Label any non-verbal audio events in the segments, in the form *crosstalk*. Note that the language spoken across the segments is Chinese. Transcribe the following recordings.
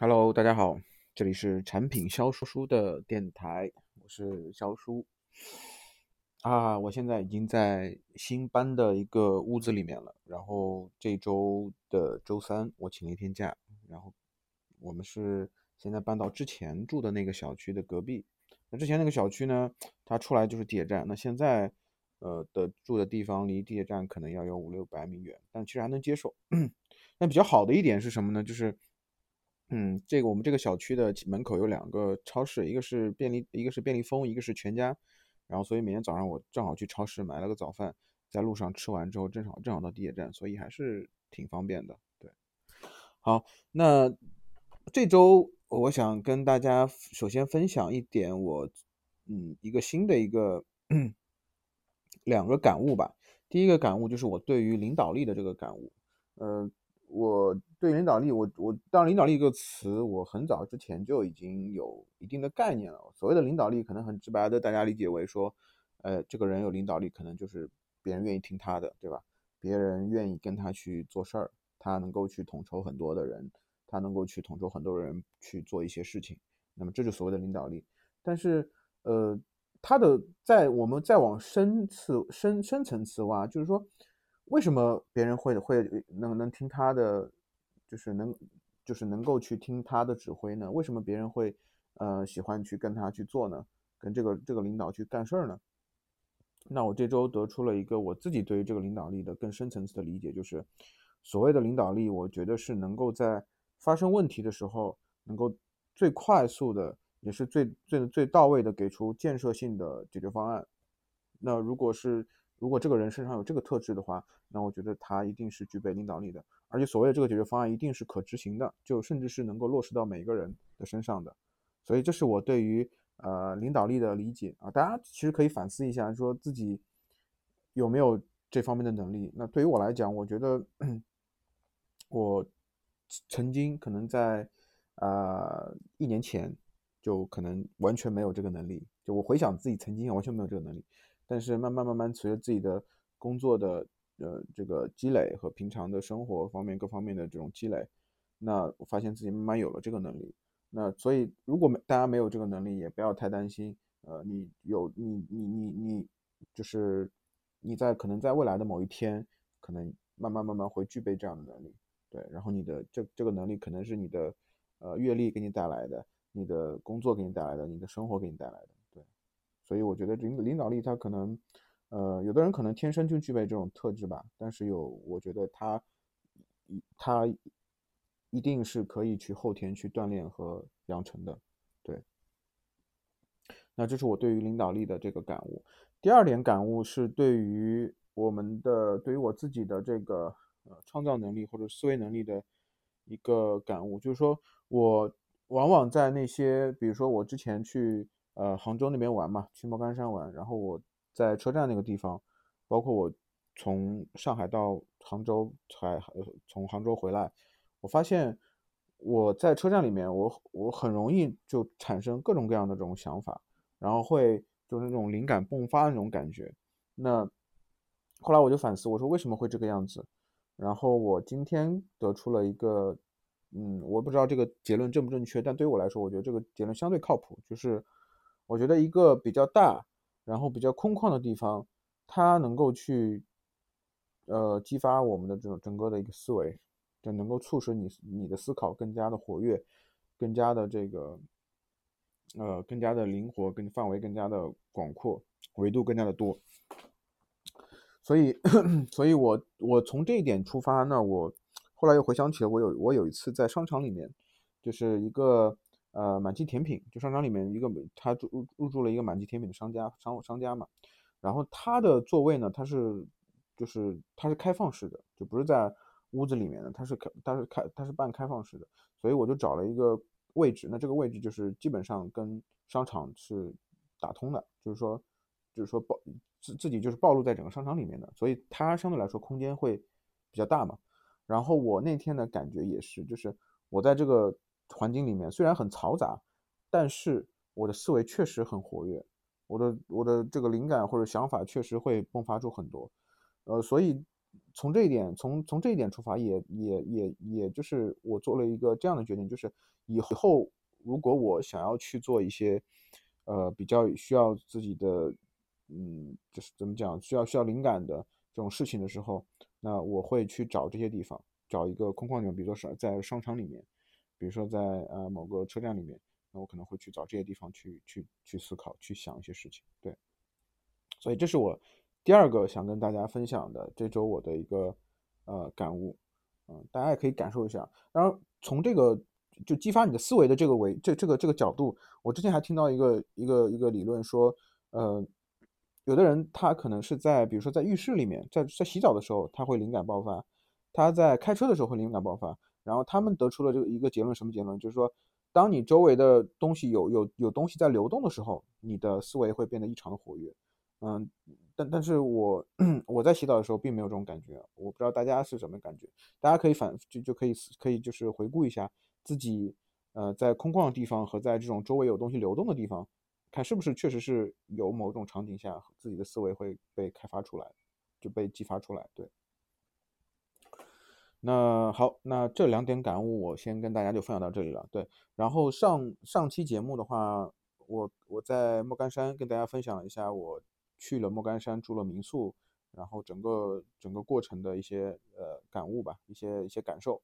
Hello，大家好，这里是产品销叔叔的电台，我是肖叔啊。我现在已经在新搬的一个屋子里面了。然后这周的周三我请了一天假，然后我们是现在搬到之前住的那个小区的隔壁。那之前那个小区呢，它出来就是地铁站。那现在呃的住的地方离地铁站可能要有五六百米远，但其实还能接受。*clears throat* 那比较好的一点是什么呢？就是嗯，这个我们这个小区的门口有两个超市，一个是便利，一个是便利蜂，一个是全家。然后，所以每天早上我正好去超市买了个早饭，在路上吃完之后，正好正好到地铁站，所以还是挺方便的。对，好，那这周我想跟大家首先分享一点我嗯一个新的一个两个感悟吧。第一个感悟就是我对于领导力的这个感悟，呃。我对领导力，我我当然领导力这个词，我很早之前就已经有一定的概念了。所谓的领导力，可能很直白的，大家理解为说，呃，这个人有领导力，可能就是别人愿意听他的，对吧？别人愿意跟他去做事儿，他能够去统筹很多的人，他能够去统筹很多人去做一些事情，那么这就所谓的领导力。但是，呃，他的在我们再往深次深深层次挖，就是说。为什么别人会会能能听他的，就是能就是能够去听他的指挥呢？为什么别人会呃喜欢去跟他去做呢？跟这个这个领导去干事儿呢？那我这周得出了一个我自己对于这个领导力的更深层次的理解，就是所谓的领导力，我觉得是能够在发生问题的时候，能够最快速的，也是最最最到位的给出建设性的解决方案。那如果是如果这个人身上有这个特质的话，那我觉得他一定是具备领导力的，而且所谓的这个解决方案一定是可执行的，就甚至是能够落实到每个人的身上的。所以这是我对于呃领导力的理解啊，大家其实可以反思一下，说自己有没有这方面的能力。那对于我来讲，我觉得我曾经可能在呃一年前就可能完全没有这个能力，就我回想自己曾经完全没有这个能力。但是慢慢慢慢，随着自己的工作的呃这个积累和平常的生活方面各方面的这种积累，那我发现自己慢慢有了这个能力。那所以如果没大家没有这个能力，也不要太担心。呃，你有你你你你，就是你在可能在未来的某一天，可能慢慢慢慢会具备这样的能力。对，然后你的这这个能力可能是你的呃阅历给你带来的，你的工作给你带来的，你的生活给你带来的。所以我觉得领领导力，他可能，呃，有的人可能天生就具备这种特质吧。但是有，我觉得他，他一定是可以去后天去锻炼和养成的。对。那这是我对于领导力的这个感悟。第二点感悟是对于我们的，对于我自己的这个呃创造能力或者思维能力的一个感悟，就是说我往往在那些，比如说我之前去。呃，杭州那边玩嘛，去莫干山玩。然后我在车站那个地方，包括我从上海到杭州，才从杭州回来，我发现我在车站里面，我我很容易就产生各种各样的这种想法，然后会就是那种灵感迸发的那种感觉。那后来我就反思，我说为什么会这个样子？然后我今天得出了一个，嗯，我不知道这个结论正不正确，但对于我来说，我觉得这个结论相对靠谱，就是。我觉得一个比较大，然后比较空旷的地方，它能够去，呃，激发我们的这种整个的一个思维，就能够促使你你的思考更加的活跃，更加的这个，呃，更加的灵活，更范围更加的广阔，维度更加的多。所以，*clears throat* 所以我我从这一点出发，那我后来又回想起了我有我有一次在商场里面，就是一个。呃，满记甜品就商场里面一个，他入入驻了一个满记甜品的商家商商家嘛，然后他的座位呢，他是就是他是开放式的，就不是在屋子里面的，他是开他是开他是半开放式的，所以我就找了一个位置，那这个位置就是基本上跟商场是打通的，就是说就是说暴自自己就是暴露在整个商场里面的，所以它相对来说空间会比较大嘛。然后我那天的感觉也是，就是我在这个。环境里面虽然很嘈杂，但是我的思维确实很活跃，我的我的这个灵感或者想法确实会迸发出很多，呃，所以从这一点，从从这一点出发，也也也也就是我做了一个这样的决定，就是以后如果我想要去做一些，呃，比较需要自己的，嗯，就是怎么讲，需要需要灵感的这种事情的时候，那我会去找这些地方，找一个空旷地方，比如说是在商场里面，比如说在呃某个车站里面，那我可能会去找这些地方去去去思考，去想一些事情，对。所以这是我第二个想跟大家分享的这周我的一个呃感悟，嗯，大家也可以感受一下。然后从这个就激发你的思维的这个维这这个这个角度，我之前还听到一个一个一个理论说，呃，有的人他可能是在比如说在浴室里面，在在洗澡的时候他会灵感爆发，他在开车的时候会灵感爆发，然后他们得出了这个一个结论，什么结论？就是说，当你周围的东西有有有东西在流动的时候，你的思维会变得异常的活跃。嗯，但但是我 *clears throat* 我在洗澡的时候并没有这种感觉，我不知道大家是什么感觉，大家可以反就就可以可以就是回顾一下自己，呃，在空旷的地方和在这种周围有东西流动的地方，看是不是确实是有某种场景下自己的思维会被开发出来，就被激发出来。对，那好，那这两点感悟我先跟大家就分享到这里了。对，然后上上期节目的话，我我在莫干山跟大家分享了一下我。去了莫干山，住了民宿，然后整个整个过程的一些呃感悟吧，一些一些感受。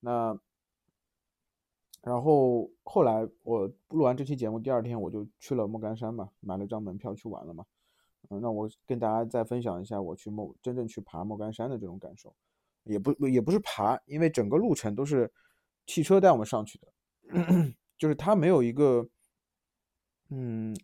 那然后后来我录完这期节目，第二天我就去了莫干山嘛，买了张门票去玩了嘛。嗯，那我跟大家再分享一下我去莫真正去爬莫干山的这种感受，也不也不是爬，因为整个路程都是汽车带我们上去的，*coughs* 就是它没有一个嗯。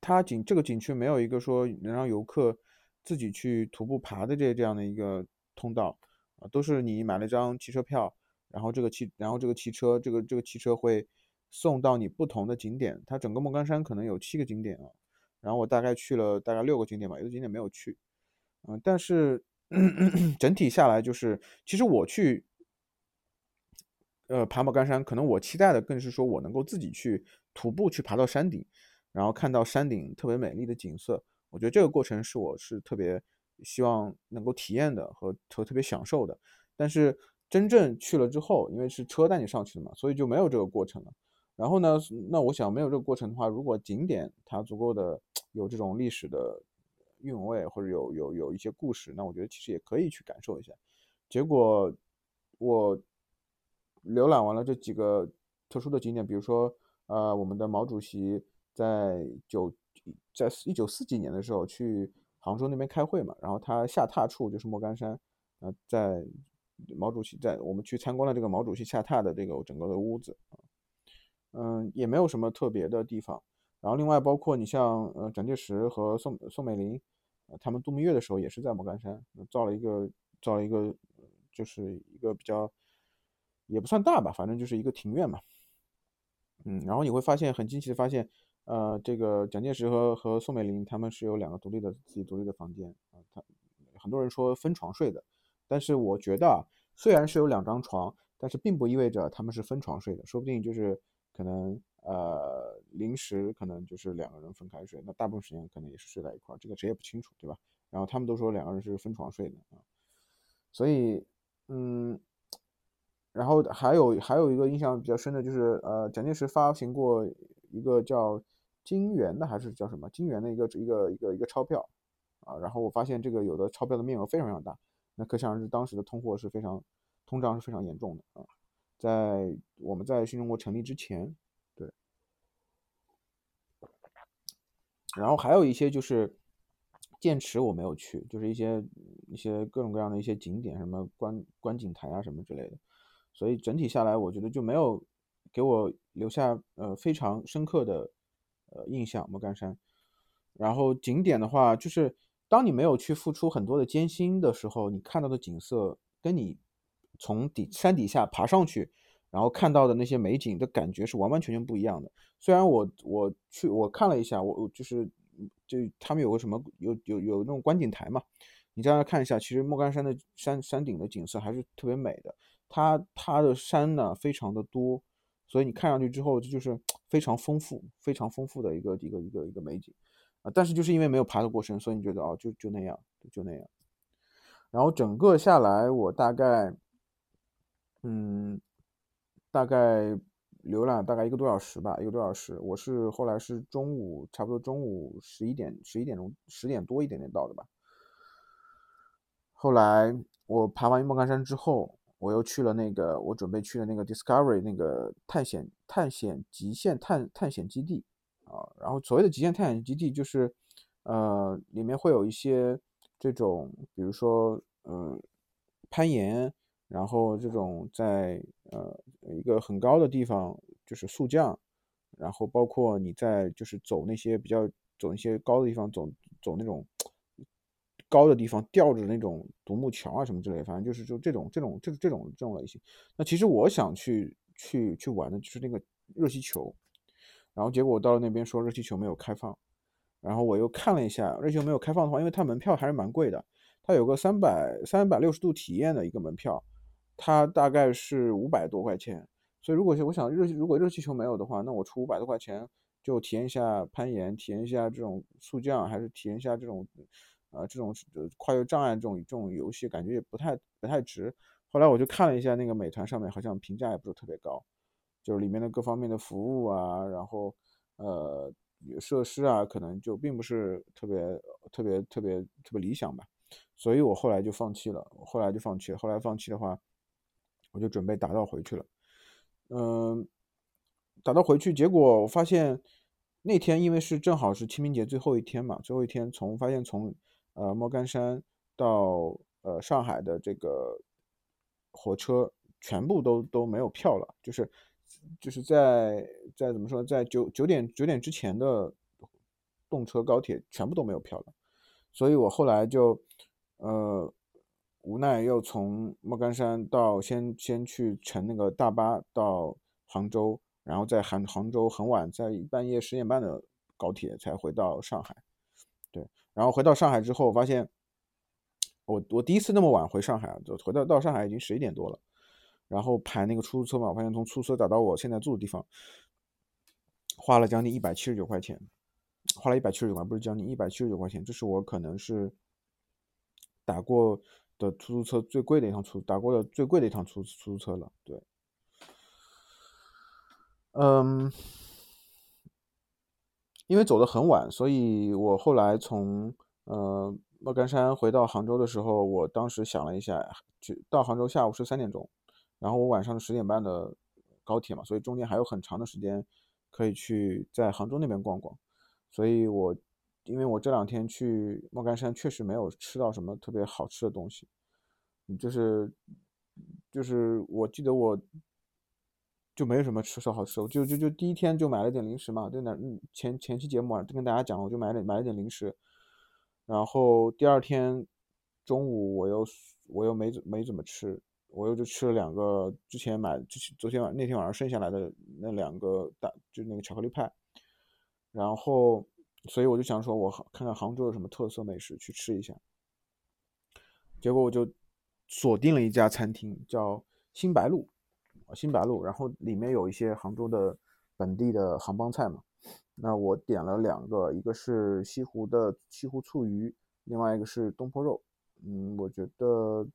它景这个景区没有一个说能让游客自己去徒步爬的这这样的一个通道啊，都是你买了张汽车票，然后这个汽然后这个汽车这个这个汽车会送到你不同的景点。它整个莫干山可能有七个景点啊，然后我大概去了大概六个景点吧，有的景点没有去，嗯，但是整体下来就是，其实我去呃爬莫干山，可能我期待的更是说我能够自己去徒步去爬到山顶。然后看到山顶特别美丽的景色，我觉得这个过程是我是特别希望能够体验的和和特别享受的。但是真正去了之后，因为是车带你上去的嘛，所以就没有这个过程了。然后呢，那我想没有这个过程的话，如果景点它足够的有这种历史的韵味，或者有有有一些故事，那我觉得其实也可以去感受一下。结果我浏览完了这几个特殊的景点，比如说呃我们的毛主席。在九，在一九四几年的时候去杭州那边开会嘛，然后他下榻处就是莫干山，呃，在毛主席在我们去参观了这个毛主席下榻的这个整个的屋子，嗯，也没有什么特别的地方。然后另外包括你像呃蒋介石和宋宋美龄，呃他们度蜜月的时候也是在莫干山造了一个造了一个就是一个比较也不算大吧，反正就是一个庭院嘛，嗯，然后你会发现很惊奇的发现。呃，这个蒋介石和和宋美龄他们是有两个独立的自己独立的房间啊。他很多人说分床睡的，但是我觉得啊，虽然是有两张床，但是并不意味着他们是分床睡的，说不定就是可能呃临时可能就是两个人分开睡，那大部分时间可能也是睡在一块儿，这个谁也不清楚，对吧？然后他们都说两个人是分床睡的啊，所以嗯，然后还有还有一个印象比较深的就是呃，蒋介石发行过一个叫。金元的还是叫什么金元的一个一个一个一个钞票啊，然后我发现这个有的钞票的面额非常非常大，那可想而知当时的通货是非常通胀是非常严重的啊，在我们在新中国成立之前，对，然后还有一些就是剑池我没有去，就是一些一些各种各样的一些景点，什么观观景台啊什么之类的，所以整体下来我觉得就没有给我留下呃非常深刻的。呃，印象莫干山，然后景点的话，就是当你没有去付出很多的艰辛的时候，你看到的景色跟你从底山底下爬上去，然后看到的那些美景的感觉是完完全全不一样的。虽然我我去我看了一下，我就是就他们有个什么有有有那种观景台嘛，你在那看一下，其实莫干山的山山顶的景色还是特别美的。它它的山呢非常的多。所以你看上去之后，这就是非常丰富、非常丰富的一个一个一个一个美景啊！但是就是因为没有爬得过深，所以你觉得哦，就就那样，就那样。然后整个下来我大概，嗯，大概浏览大概一个多小时吧，一个多小时。我是后来是中午差不多中午十一点十一点钟十点多一点点到的吧。后来我爬完莫干山之后，我又去了那个我准备去的那个 Discovery 那个探险探险极限探探险基地啊。然后所谓的极限探险基地就是，呃，里面会有一些这种，比如说，嗯，攀岩，然后这种在呃一个很高的地方就是速降，然后包括你在就是走那些比较走一些高的地方走走那种。高的地方吊着那种独木桥啊什么之类，反正就是就这种这种这这种这种类型。那其实我想去去去玩的就是那个热气球，然后结果我到了那边说热气球没有开放，然后我又看了一下热气球没有开放的话，因为它门票还是蛮贵的，它有个三百三百六十度体验的一个门票，它大概是五百多块钱。所以如果我想热如果热气球没有的话，那我出五百多块钱就体验一下攀岩，体验一下这种速降，还是体验一下这种。啊，这种跨越障碍这种这种游戏感觉也不太不太值。后来我就看了一下那个美团上面，好像评价也不是特别高，就是里面的各方面的服务啊，然后呃设施啊，可能就并不是特别特别特别特别理想吧。所以我后来就放弃了，后来就放弃了。后来放弃的话，我就准备打道回去了。嗯，打道回去，结果我发现那天因为是正好是清明节最后一天嘛，最后一天从发现从呃，莫干山到呃上海的这个火车全部都都没有票了，就是就是在在怎么说，在九九点九点之前的动车高铁全部都没有票了，所以我后来就呃无奈又从莫干山到先先去乘那个大巴到杭州，然后在杭杭州很晚，在半夜十点半的高铁才回到上海。对然后回到上海之后，发现我我第一次那么晚回上海，就回到到上海已经十一点多了。然后排那个出租车嘛，我发现从出租车打到我现在住的地方，花了将近一百七十九块钱，花了一百七十九块，不是将近一百七十九块钱，这是我可能是打过的出租车最贵的一趟出打过的最贵的一趟出出租车了。对，嗯。因为走得很晚，所以我后来从呃莫干山回到杭州的时候，我当时想了一下，去到杭州下午是三点钟，然后我晚上十点半的高铁嘛，所以中间还有很长的时间可以去在杭州那边逛逛。所以我因为我这两天去莫干山确实没有吃到什么特别好吃的东西，就是就是我记得我。就没有什么吃烧好吃，就就就第一天就买了点零食嘛，就那前前期节目啊，就跟大家讲，我就买了买了点零食，然后第二天中午我又我又没没怎么吃，我又就吃了两个之前买之前昨天晚那天晚上剩下来的那两个大就那个巧克力派，然后所以我就想说，我看看杭州有什么特色美食去吃一下，结果我就锁定了一家餐厅，叫新白鹿。新白鹿，然后里面有一些杭州的本地的杭帮菜嘛。那我点了两个，一个是西湖的西湖醋鱼，另外一个是东坡肉。嗯，我觉得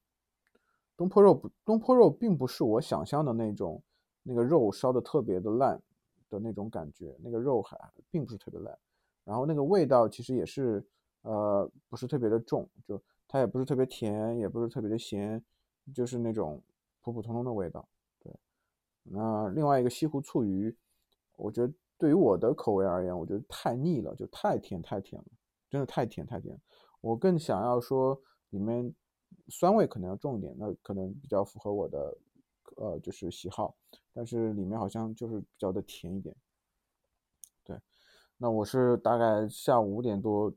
东坡肉不，东坡肉并不是我想象的那种，那个肉烧的特别的烂的那种感觉，那个肉还并不是特别烂。然后那个味道其实也是，呃，不是特别的重，就它也不是特别甜，也不是特别的咸，就是那种普普通通的味道。对那另外一个西湖醋鱼，我觉得对于我的口味而言，我觉得太腻了，就太甜太甜了，真的太甜太甜。我更想要说里面酸味可能要重一点，那可能比较符合我的呃就是喜好。但是里面好像就是比较的甜一点。那我是大概下午五点多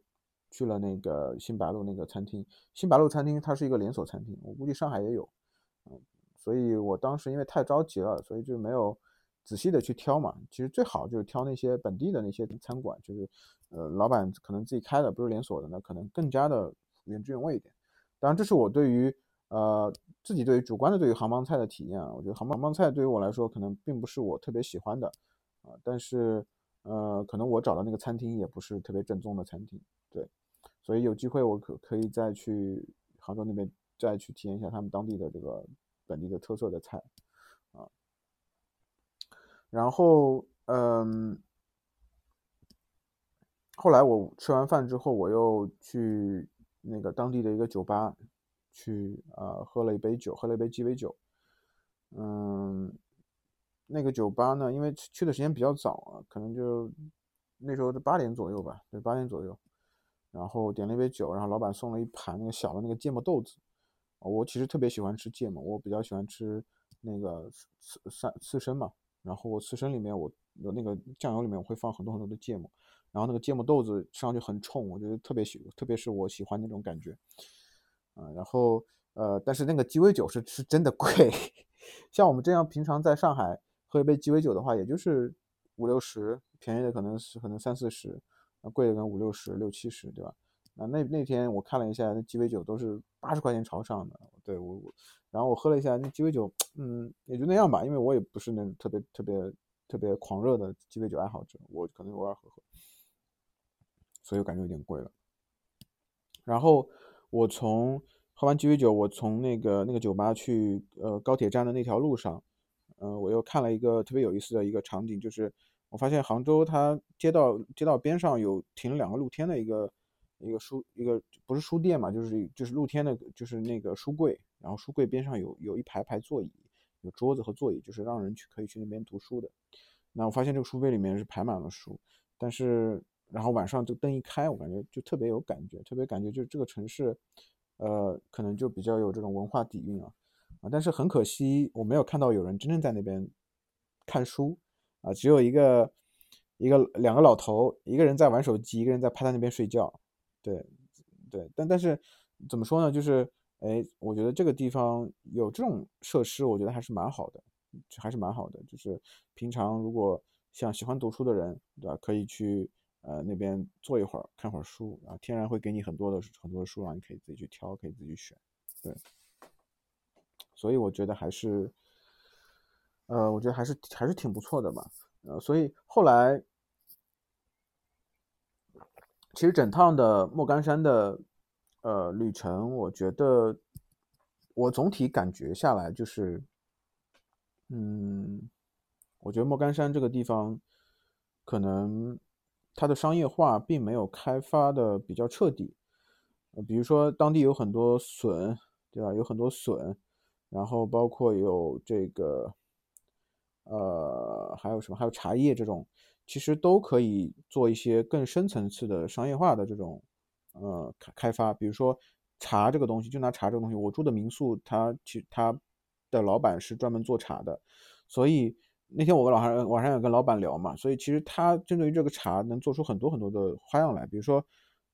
去了那个新白鹿那个餐厅。新白鹿餐厅它是一个连锁餐厅，我估计上海也有。嗯。所以我当时因为太着急了，所以就没有仔细的去挑嘛。其实最好就是挑那些本地的那些餐馆，就是呃老板可能自己开的，不是连锁的，那可能更加的原汁原味一点。当然，这是我对于呃自己对于主观的对于杭帮菜的体验啊。我觉得杭帮帮菜对于我来说可能并不是我特别喜欢的啊，但是呃可能我找的那个餐厅也不是特别正宗的餐厅，对。所以有机会我可可以再去杭州那边再去体验一下他们当地的这个本地的特色的菜啊。然后，嗯，后来我吃完饭之后，我又去那个当地的一个酒吧去啊喝了一杯酒，喝了一杯鸡尾酒。嗯，那个酒吧呢，因为去的时间比较早啊，可能就那时候是八点左右吧，对，八点左右。然后点了一杯酒，然后老板送了一盘那个小的那个芥末豆子。我其实特别喜欢吃芥末，我比较喜欢吃那个刺刺刺身嘛。然后刺身里面我有那个酱油里面我会放很多很多的芥末，然后那个芥末豆子吃上去很冲，我觉得特别喜，特别是我喜欢那种感觉。啊，然后呃，但是那个鸡尾酒是是真的贵，*laughs* 像我们这样平常在上海喝一杯鸡尾酒的话，也就是五六十，便宜的可能是可能三四十。那贵的可能五六十、六七十，对吧？那那那天我看了一下，那鸡尾酒都是八十块钱朝上的。对我我，然后我喝了一下那鸡尾酒，*tsk* 嗯，也就那样吧，因为我也不是那种特别特别特别狂热的鸡尾酒爱好者，我可能偶尔喝喝，所以我感觉有点贵了。然后我从喝完鸡尾酒，我从那个那个酒吧去呃高铁站的那条路上，嗯，我又看了一个特别有意思的一个场景，就是。我发现杭州它街道街道边上有停了两个露天的一个一个书一个不是书店嘛，就是就是露天的，就是那个书柜，然后书柜边上有有一排排座椅，有桌子和座椅，就是让人去可以去那边读书的。那我发现这个书柜里面是排满了书，但是然后晚上这个灯一开，我感觉就特别有感觉，特别感觉就是这个城市，呃，可能就比较有这种文化底蕴啊但是很可惜我没有看到有人真正在那边看书。啊，只有一个一个两个老头，一个人在玩手机，一个人在趴在那边睡觉。对，对，但但是怎么说呢？就是哎，我觉得这个地方有这种设施，我觉得还是蛮好的，还是蛮好的。就是平常如果像喜欢读书的人，对吧？可以去呃那边坐一会儿，看会儿书啊，天然会给你很多的很多的书啊，你可以自己去挑，可以自己选。对，所以我觉得还是。呃，我觉得还是还是挺不错的吧，呃，所以后来其实整趟的莫干山的呃旅程，我觉得我总体感觉下来就是，嗯，我觉得莫干山这个地方可能它的商业化并没有开发的比较彻底，比如说当地有很多笋，对吧？有很多笋，然后包括有这个。呃，还有什么？还有茶叶这种，其实都可以做一些更深层次的商业化的这种呃开开发。比如说茶这个东西，就拿茶这个东西，我住的民宿，它其它的老板是专门做茶的，所以那天我跟老韩晚上有跟老板聊嘛，所以其实他针对于这个茶能做出很多很多的花样来。比如说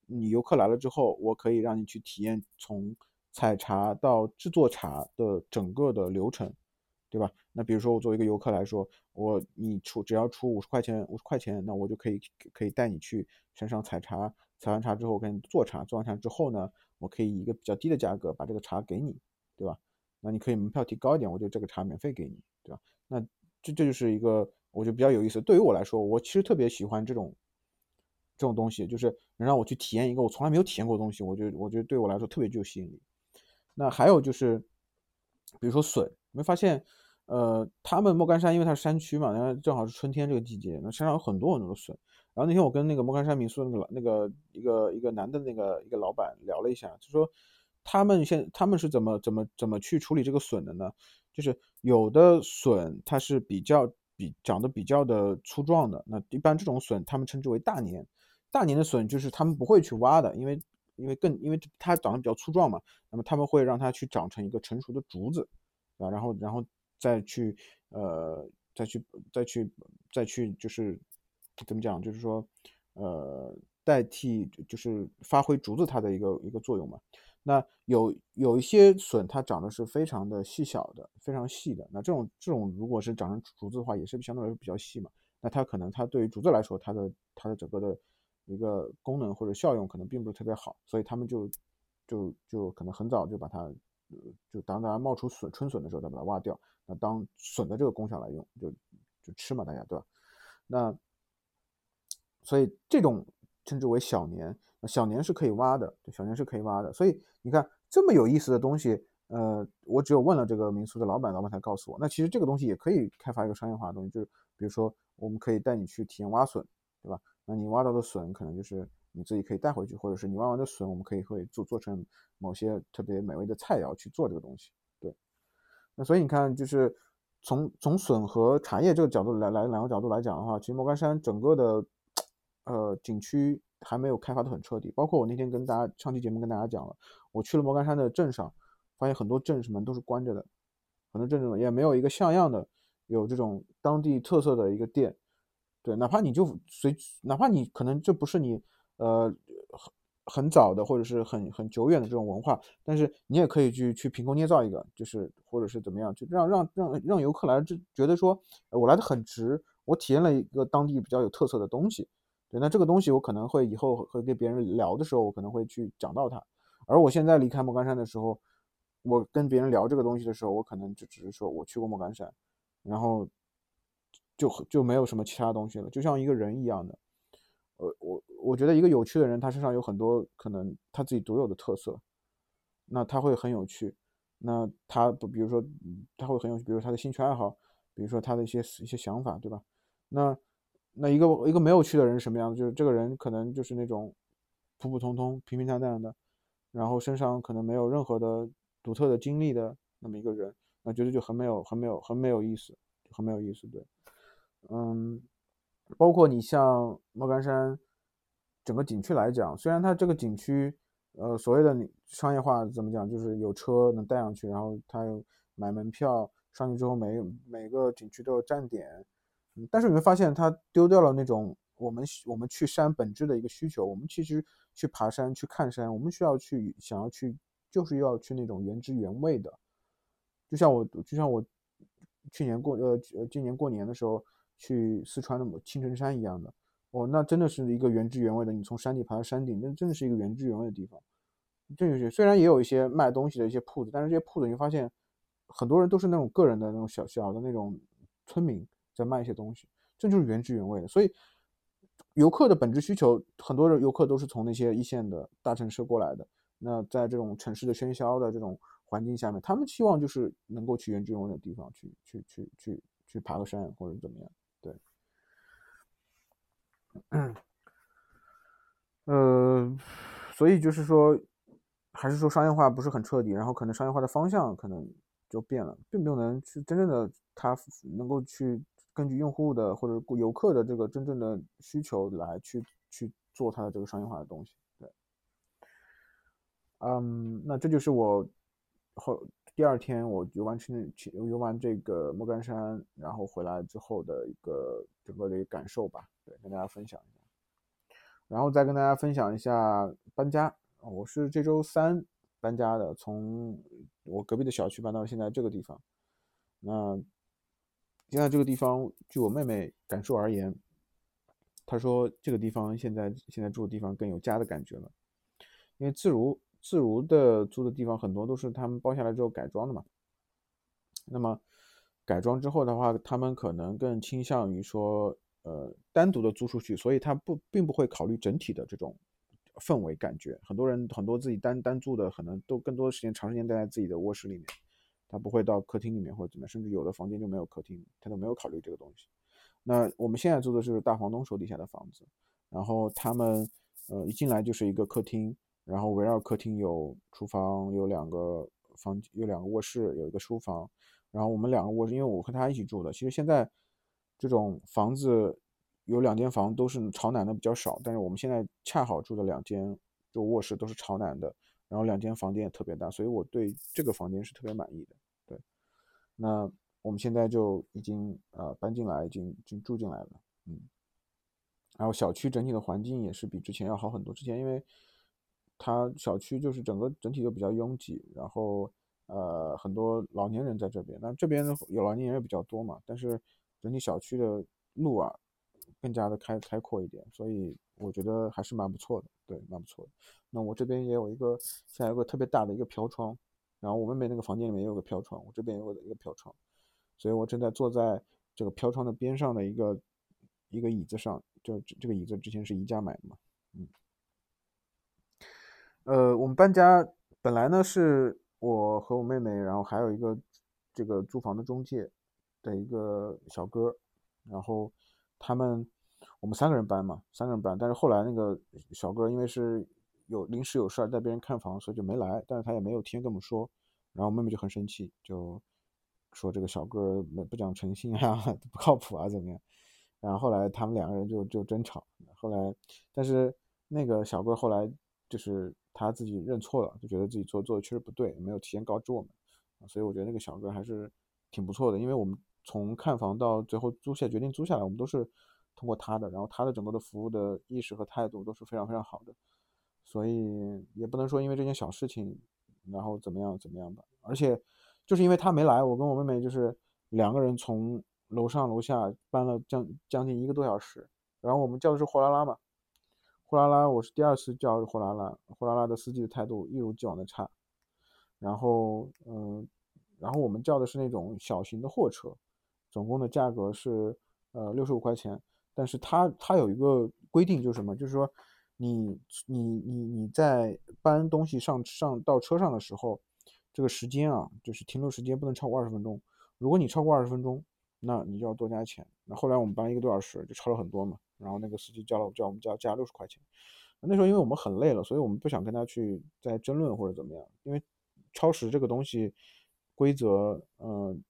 你游客来了之后，我可以让你去体验从采茶到制作茶的整个的流程。对吧？那比如说我作为一个游客来说，我你出只要出五十块钱，五十块钱，那我就可以可以带你去山上采茶，采完茶之后我给你做茶，做完茶之后呢，我可以以一个比较低的价格把这个茶给你，对吧？那你可以门票提高一点，我就这个茶免费给你，对吧？那这这就是一个我觉得比较有意思。对于我来说，我其实特别喜欢这种这种东西，就是能让我去体验一个我从来没有体验过的东西，我觉得我觉得对我来说特别具有吸引力。那还有就是，比如说笋，你会发现。呃，他们莫干山因为它是山区嘛，然后正好是春天这个季节，那山上有很多很多的笋。然后那天我跟那个莫干山民宿那个那个一个一个男的那个一个老板聊了一下，就说他们现他们是怎么怎么怎么去处理这个笋的呢？就是有的笋它是比较比长得比较的粗壮的，那一般这种笋他们称之为大年。大年的笋就是他们不会去挖的，因为因为更因为它长得比较粗壮嘛，那么他们会让它去长成一个成熟的竹子，啊，然后然后。再去，呃，再去，再去，再去，就是怎么讲？就是说，呃，代替，就是发挥竹子它的一个一个作用嘛。那有有一些笋，它长得是非常的细小的，非常细的。那这种这种，如果是长成竹子的话，也是相对来说比较细嘛。那它可能它对于竹子来说，它的它的整个的一个功能或者效用可能并不是特别好，所以他们就就就可能很早就把它，就当大家冒出笋春笋的时候，再把它挖掉。那当笋的这个功效来用，就就吃嘛，大家对吧？那所以这种称之为小年，小年是可以挖的，小年是可以挖的。所以你看，这么有意思的东西，呃，我只有问了这个民宿的老板，老板才告诉我。那其实这个东西也可以开发一个商业化的东西，就是比如说我们可以带你去体验挖笋，对吧？那你挖到的笋可能就是你自己可以带回去，或者是你挖完的笋，我们可以会做做成某些特别美味的菜肴去做这个东西。对，那所以你看，就是从从笋和茶叶这个角度来来两个角度来讲的话，其实莫干山整个的呃景区还没有开发的很彻底。包括我那天跟大家上期节目跟大家讲了，我去了莫干山的镇上，发现很多镇什么都是关着的，很多镇什么也没有一个像样的有这种当地特色的一个店。对，哪怕你就随，哪怕你可能这不是你呃很很早的或者是很很久远的这种文化，但是你也可以去去凭空捏造一个，就是或者是怎么样，就让让让让游客来就觉得说我来的很值，我体验了一个当地比较有特色的东西。对，那这个东西我可能会以后和跟别人聊的时候，我可能会去讲到它。而我现在离开莫干山的时候，我跟别人聊这个东西的时候，我可能就只是说我去过莫干山，然后。就就没有什么其他东西了，就像一个人一样的。呃，我我觉得一个有趣的人，他身上有很多可能他自己独有的特色，那他会很有趣。那他不，比如说他会很有趣，比如他的兴趣爱好，比如说他的一些一些想法，对吧？那那一个一个没有趣的人是什么样子？就是这个人可能就是那种普普通通、平平淡淡的，然后身上可能没有任何的独特的经历的那么一个人，那觉得就很没有、很没有、很没有意思，很没有意思，对。嗯，包括你像莫干山整个景区来讲，虽然它这个景区，呃，所谓的你商业化怎么讲，就是有车能带上去，然后它有买门票上去之后，每每个景区都有站点，但是你会发现它丢掉了那种我们我们去山本质的一个需求。我们其实去爬山去看山，我们需要去想要去就是要去那种原汁原味的，就像我就像我去年过呃呃今年过年的时候。去四川的青城山一样的哦，那真的是一个原汁原味的。你从山底爬到山顶，那真的是一个原汁原味的地方。这就是虽然也有一些卖东西的一些铺子，但是这些铺子你会发现，很多人都是那种个人的那种小小的那种村民在卖一些东西，这就是原汁原味的。所以游客的本质需求，很多人游客都是从那些一线的大城市过来的。那在这种城市的喧嚣的这种环境下面，他们希望就是能够去原汁原味的地方去去去去去爬个山或者怎么样。嗯，呃，所以就是说，还是说商业化不是很彻底，然后可能商业化的方向可能就变了，并不能去真正的它能够去根据用户的或者游客的这个真正的需求来去去做它的这个商业化的东西。对，嗯，那这就是我后。第二天我游完去去游完这个莫干山，然后回来之后的一个整个的一个感受吧，对，跟大家分享一下。然后再跟大家分享一下搬家，我是这周三搬家的，从我隔壁的小区搬到现在这个地方。那现在这个地方，据我妹妹感受而言，她说这个地方现在现在住的地方更有家的感觉了，因为自如。自如的租的地方很多都是他们包下来之后改装的嘛，那么改装之后的话，他们可能更倾向于说，呃，单独的租出去，所以他不并不会考虑整体的这种氛围感觉。很多人很多自己单单住的，可能都更多的时间长时间待在自己的卧室里面，他不会到客厅里面或者怎么样，甚至有的房间就没有客厅，他都没有考虑这个东西。那我们现在住的就是大房东手底下的房子，然后他们呃一进来就是一个客厅。然后围绕客厅有厨房，有两个房，有两个卧室，有一个书房。然后我们两个卧室，因为我和他一起住的。其实现在这种房子有两间房都是朝南的比较少，但是我们现在恰好住的两间就卧室都是朝南的，然后两间房间也特别大，所以我对这个房间是特别满意的。对，那我们现在就已经呃搬进来，已经已经住进来了，嗯。然后小区整体的环境也是比之前要好很多，之前因为。它小区就是整个整体都比较拥挤，然后呃很多老年人在这边，那这边有老年人也比较多嘛，但是整体小区的路啊更加的开开阔一点，所以我觉得还是蛮不错的，对，蛮不错的。那我这边也有一个现在有个特别大的一个飘窗，然后我妹妹那个房间里面也有个飘窗，我这边也有一个飘窗，所以我正在坐在这个飘窗的边上的一个一个椅子上，就这个椅子之前是宜家买的嘛，嗯。呃，我们搬家本来呢是我和我妹妹，然后还有一个这个租房的中介的一个小哥，然后他们我们三个人搬嘛，三个人搬。但是后来那个小哥因为是有临时有事儿带别人看房，所以就没来。但是他也没有提前跟我们说，然后妹妹就很生气，就说这个小哥没不讲诚信啊，*laughs* 不靠谱啊，怎么样？然后后来他们两个人就就争吵。后来，但是那个小哥后来就是他自己认错了，就觉得自己做做的确实不对，没有提前告知我们。所以我觉得那个小哥还是挺不错的，因为我们从看房到最后租下决定租下来，我们都是通过他的，然后他的整个的服务的意识和态度都是非常非常好的。所以也不能说因为这件小事情，然后怎么样怎么样吧。而且就是因为他没来，我跟我妹妹就是两个人从。楼上楼下搬了将将近一个多小时，然后我们叫的是货拉拉嘛，货拉拉我是第二次叫货拉拉，货拉拉的司机的态度一如既往的差，然后嗯，然后我们叫的是那种小型的货车，总共的价格是呃六十五块钱，但是它它有一个规定就是什么，就是说你你你你在搬东西上上到车上的时候，这个时间啊，就是停留时间不能超过二十分钟，如果你超过二十分钟。那你就要多加钱。那后来我们搬一个多小时，就超了很多嘛。然后那个司机叫了叫我们加加六十块钱。那时候因为我们很累了，所以我们不想跟他去再争论或者怎么样。因为超时这个东西规则，嗯，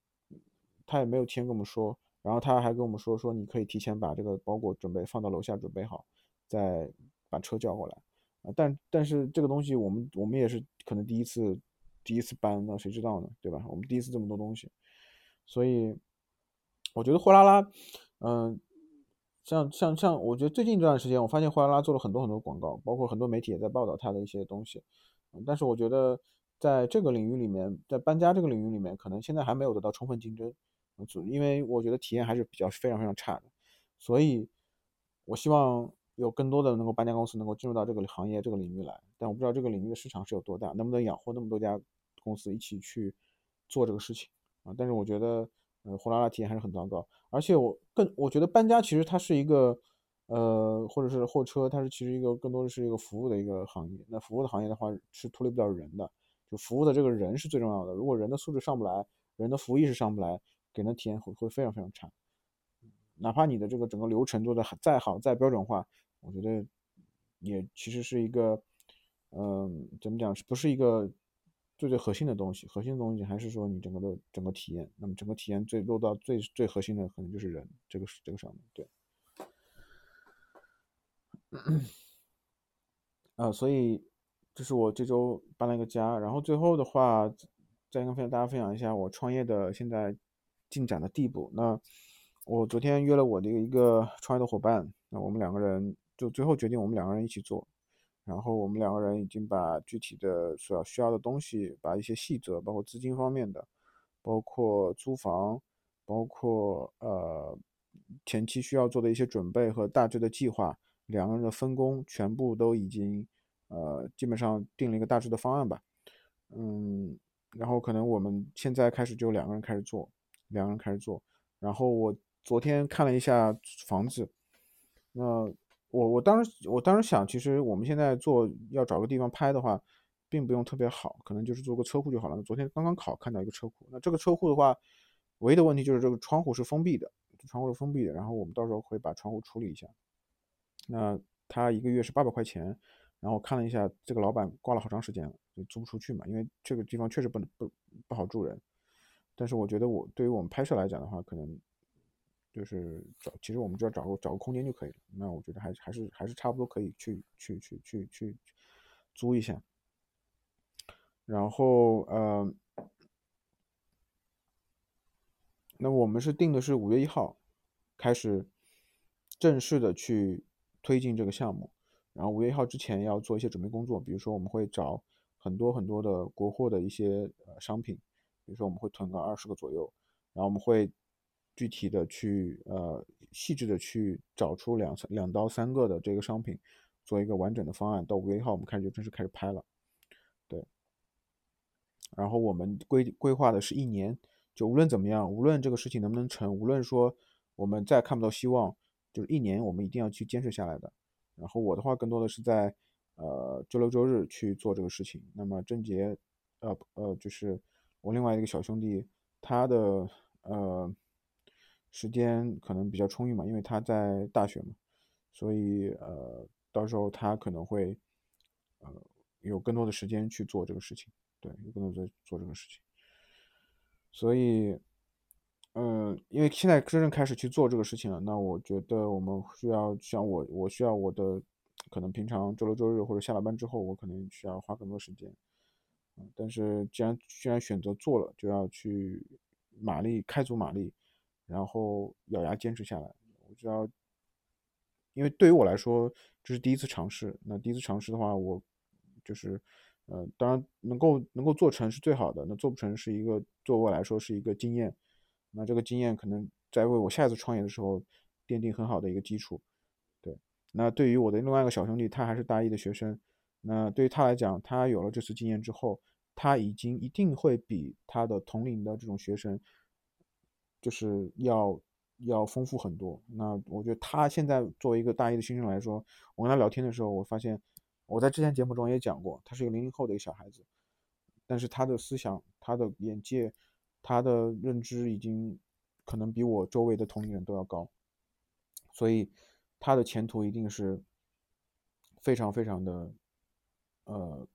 他也没有提前跟我们说。然后他还跟我们说说你可以提前把这个包裹准备放到楼下准备好，再把车叫过来。啊，但但是这个东西我们我们也是可能第一次第一次搬，那谁知道呢？对吧？我们第一次这么多东西，所以。我觉得货拉拉，嗯，像像像，我觉得最近这段时间，我发现货拉拉做了很多很多广告，包括很多媒体也在报道它的一些东西。但是我觉得在这个领域里面，在搬家这个领域里面，可能现在还没有得到充分竞争，因为我觉得体验还是比较非常非常差的。所以，我希望有更多的能够搬家公司能够进入到这个行业这个领域来。但我不知道这个领域的市场是有多大，能不能养活那么多家公司一起去做这个事情啊？但是我觉得。呃，货拉拉体验还是很糟糕，而且我更我觉得搬家其实它是一个，呃，或者是货车，它是其实一个更多的是一个服务的一个行业。那服务的行业的话是脱离不了人的，就服务的这个人是最重要的。如果人的素质上不来，人的服务意识上不来，给人体验会会非常非常差。哪怕你的这个整个流程做的再好再标准化，我觉得也其实是一个，嗯，怎么讲是不是一个？最最核心的东西，核心的东西还是说你整个的整个体验。那么整个体验最落到最最核心的，可能就是人，这个是这个上面对。啊，所以这是我这周搬了一个家，然后最后的话，再跟大家分享一下我创业的现在进展的地步。那我昨天约了我的一个创业的伙伴，那我们两个人就最后决定我们两个人一起做。然后我们两个人已经把具体的所要需要的东西，把一些细则，包括资金方面的，包括租房，包括呃前期需要做的一些准备和大致的计划，两个人的分工全部都已经呃基本上定了一个大致的方案吧。嗯，然后可能我们现在开始就两个人开始做，两个人开始做。然后我昨天看了一下房子，那。我我当时我当时想，其实我们现在做要找个地方拍的话，并不用特别好，可能就是做个车库就好了。昨天刚刚考看到一个车库，那这个车库的话，唯一的问题就是这个窗户是封闭的，窗户是封闭的。然后我们到时候会把窗户处理一下。那他一个月是八百块钱，然后看了一下，这个老板挂了好长时间了，就租不出去嘛，因为这个地方确实不能不不好住人。但是我觉得我对于我们拍摄来讲的话，可能。就是找，其实我们只要找个找个空间就可以了。那我觉得还还是还是差不多可以去去去去去租一下。然后呃，那我们是定的是五月一号开始正式的去推进这个项目。然后五月一号之前要做一些准备工作，比如说我们会找很多很多的国货的一些呃商品，比如说我们会囤个二十个左右，然后我们会。具体的去呃细致的去找出两三两到三个的这个商品，做一个完整的方案。到五月一号我们开始就正式开始拍了，对。然后我们规规划的是一年，就无论怎么样，无论这个事情能不能成，无论说我们再看不到希望，就是一年我们一定要去坚持下来的。然后我的话更多的是在呃周六周日去做这个事情。那么郑杰，呃呃，就是我另外一个小兄弟，他的呃时间可能比较充裕嘛，因为他在大学嘛，所以呃到时候他可能会呃有更多的时间去做这个事情，对，有更多的做这个事情，所以。嗯，因为现在真正开始去做这个事情了，那我觉得我们需要像我，我需要我的，可能平常周六周日或者下了班之后，我可能需要花更多时间。嗯，但是既然既然选择做了，就要去马力开足马力，然后咬牙坚持下来。我知道，因为对于我来说这是第一次尝试，那第一次尝试的话，我就是，呃，当然能够能够做成是最好的，那做不成是一个对我来说是一个经验。那这个经验可能在为我下一次创业的时候奠定很好的一个基础，对。那对于我的另外一个小兄弟，他还是大一的学生，那对于他来讲，他有了这次经验之后，他已经一定会比他的同龄的这种学生，就是要要丰富很多。那我觉得他现在作为一个大一的新生来说，我跟他聊天的时候，我发现我在之前节目中也讲过，他是一个零零后的一个小孩子，但是他的思想，他的眼界。他的认知已经可能比我周围的同龄人都要高，所以他的前途一定是非常非常的，呃，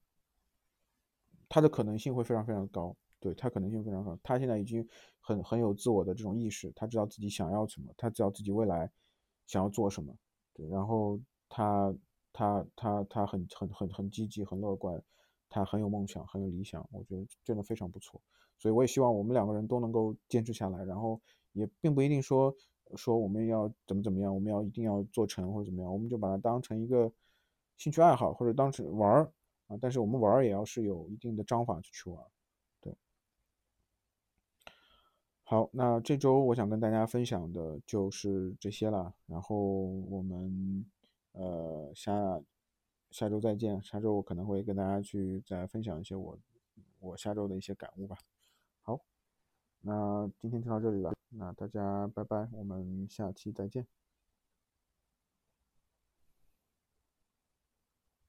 他的可能性会非常非常高。对他可能性非常高，他现在已经很很有自我的这种意识，他知道自己想要什么，他知道自己未来想要做什么。对，然后他他他他很很很很积极，很乐观。他很有梦想，很有理想，我觉得真的非常不错，所以我也希望我们两个人都能够坚持下来，然后也并不一定说说我们要怎么怎么样，我们要一定要做成或者怎么样，我们就把它当成一个兴趣爱好或者当成玩儿啊，但是我们玩儿也要是有一定的章法去去玩，对。好，那这周我想跟大家分享的就是这些了，然后我们呃下。下周再见，下周我可能会跟大家去再分享一些我我下周的一些感悟吧。好，那今天就到这里了，那大家拜拜，我们下期再见。